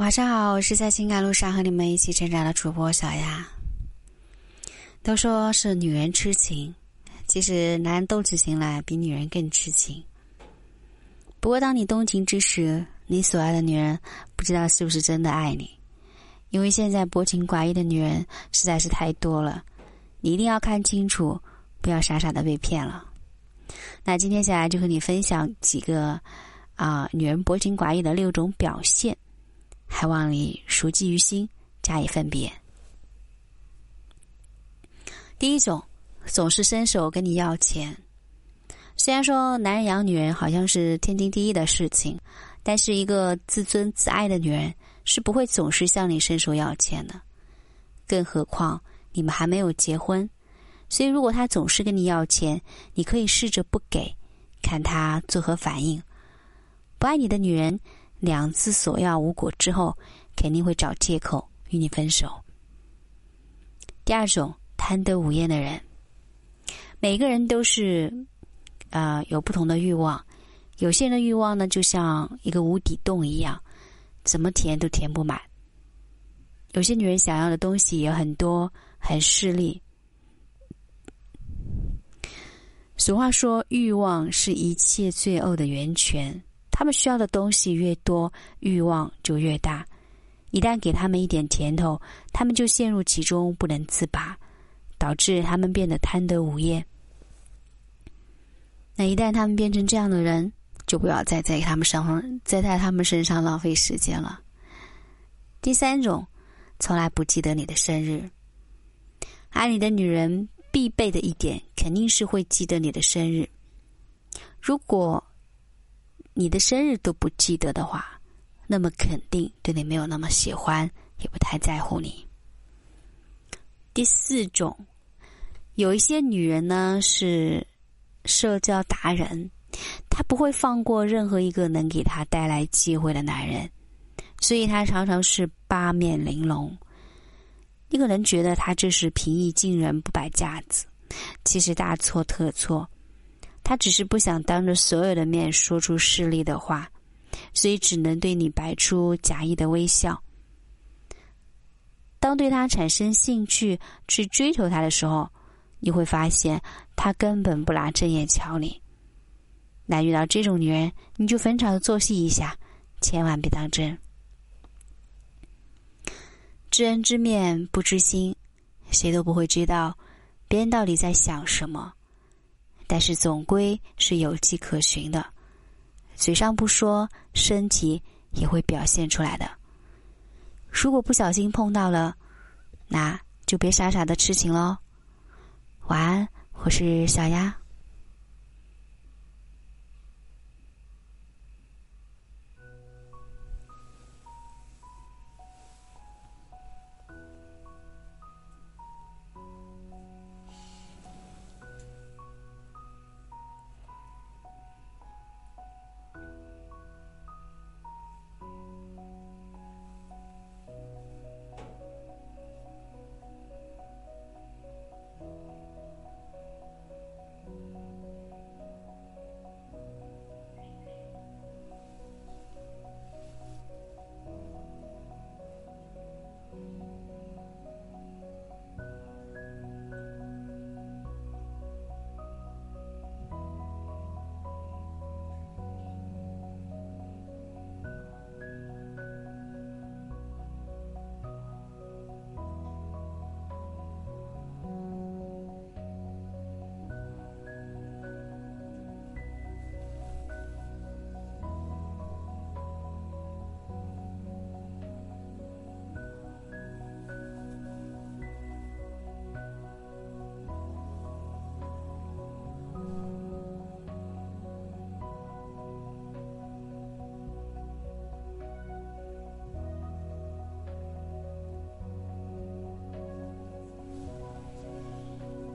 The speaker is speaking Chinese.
晚上好，我是在情感路上和你们一起成长的主播小丫。都说是女人痴情，其实男人斗起情来比女人更痴情。不过，当你动情之时，你所爱的女人不知道是不是真的爱你，因为现在薄情寡义的女人实在是太多了。你一定要看清楚，不要傻傻的被骗了。那今天小丫就和你分享几个啊，女人薄情寡义的六种表现，还望你熟记于心，加以分别。第一种，总是伸手跟你要钱。虽然说男人养女人好像是天经地义的事情，但是一个自尊自爱的女人是不会总是向你伸手要钱的。更何况你们还没有结婚，所以如果他总是跟你要钱，你可以试着不给，看他作何反应。不爱你的女人，两次索要无果之后，肯定会找借口与你分手。第二种。贪得无厌的人，每个人都是，啊，有不同的欲望。有些人的欲望呢，就像一个无底洞一样，怎么填都填不满。有些女人想要的东西也很多，很势利。俗话说，欲望是一切罪恶的源泉。他们需要的东西越多，欲望就越大。一旦给他们一点甜头，他们就陷入其中不能自拔。导致他们变得贪得无厌。那一旦他们变成这样的人，就不要再在他们身上再在他们身上浪费时间了。第三种，从来不记得你的生日。爱你的女人必备的一点，肯定是会记得你的生日。如果你的生日都不记得的话，那么肯定对你没有那么喜欢，也不太在乎你。第四种。有一些女人呢是社交达人，她不会放过任何一个能给她带来机会的男人，所以她常常是八面玲珑。你可能觉得她这是平易近人、不摆架子，其实大错特错。他只是不想当着所有的面说出势利的话，所以只能对你摆出假意的微笑。当对他产生兴趣去追求他的时候，你会发现，他根本不拿正眼瞧你。那遇到这种女人，你就逢场作戏一下，千万别当真。知人知面不知心，谁都不会知道别人到底在想什么。但是总归是有迹可循的，嘴上不说，身体也会表现出来的。如果不小心碰到了，那就别傻傻的痴情喽。晚安，我是小丫。